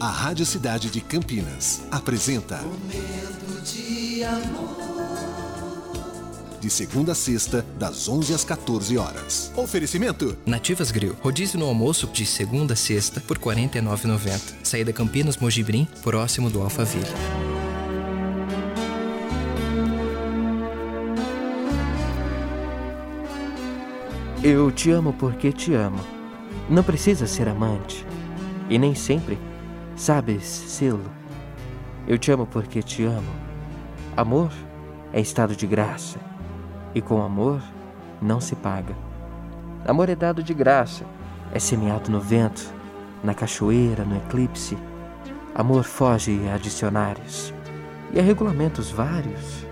A Rádio Cidade de Campinas apresenta Momento de amor. De segunda a sexta, das 11 às 14 horas. Oferecimento: Nativas Grill. Rodízio no almoço de segunda a sexta por R$ 49,90. Saída Campinas Mojibrim, próximo do Alphaville. Eu te amo porque te amo. Não precisa ser amante. E nem sempre sabes sê-lo. Eu te amo porque te amo. Amor é estado de graça. E com amor não se paga. Amor é dado de graça. É semeado no vento, na cachoeira, no eclipse. Amor foge a dicionários e a regulamentos vários.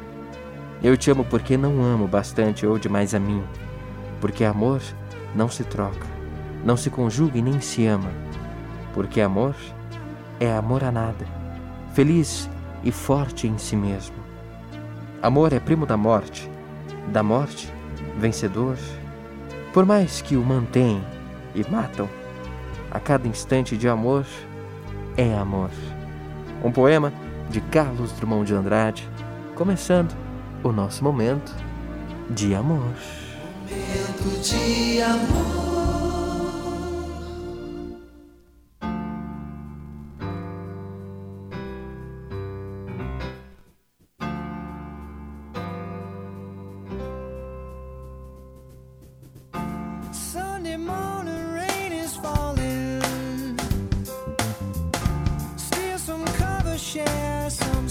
Eu te amo porque não amo bastante ou demais a mim porque amor não se troca, não se conjuga e nem se ama. Porque amor é amor a nada, feliz e forte em si mesmo. Amor é primo da morte, da morte, vencedor. Por mais que o mantêm e matam, a cada instante de amor é amor. Um poema de Carlos Drummond de Andrade, começando o nosso momento de amor. Momento de amor. Sunday morning rain is falling. Steal some cover, share some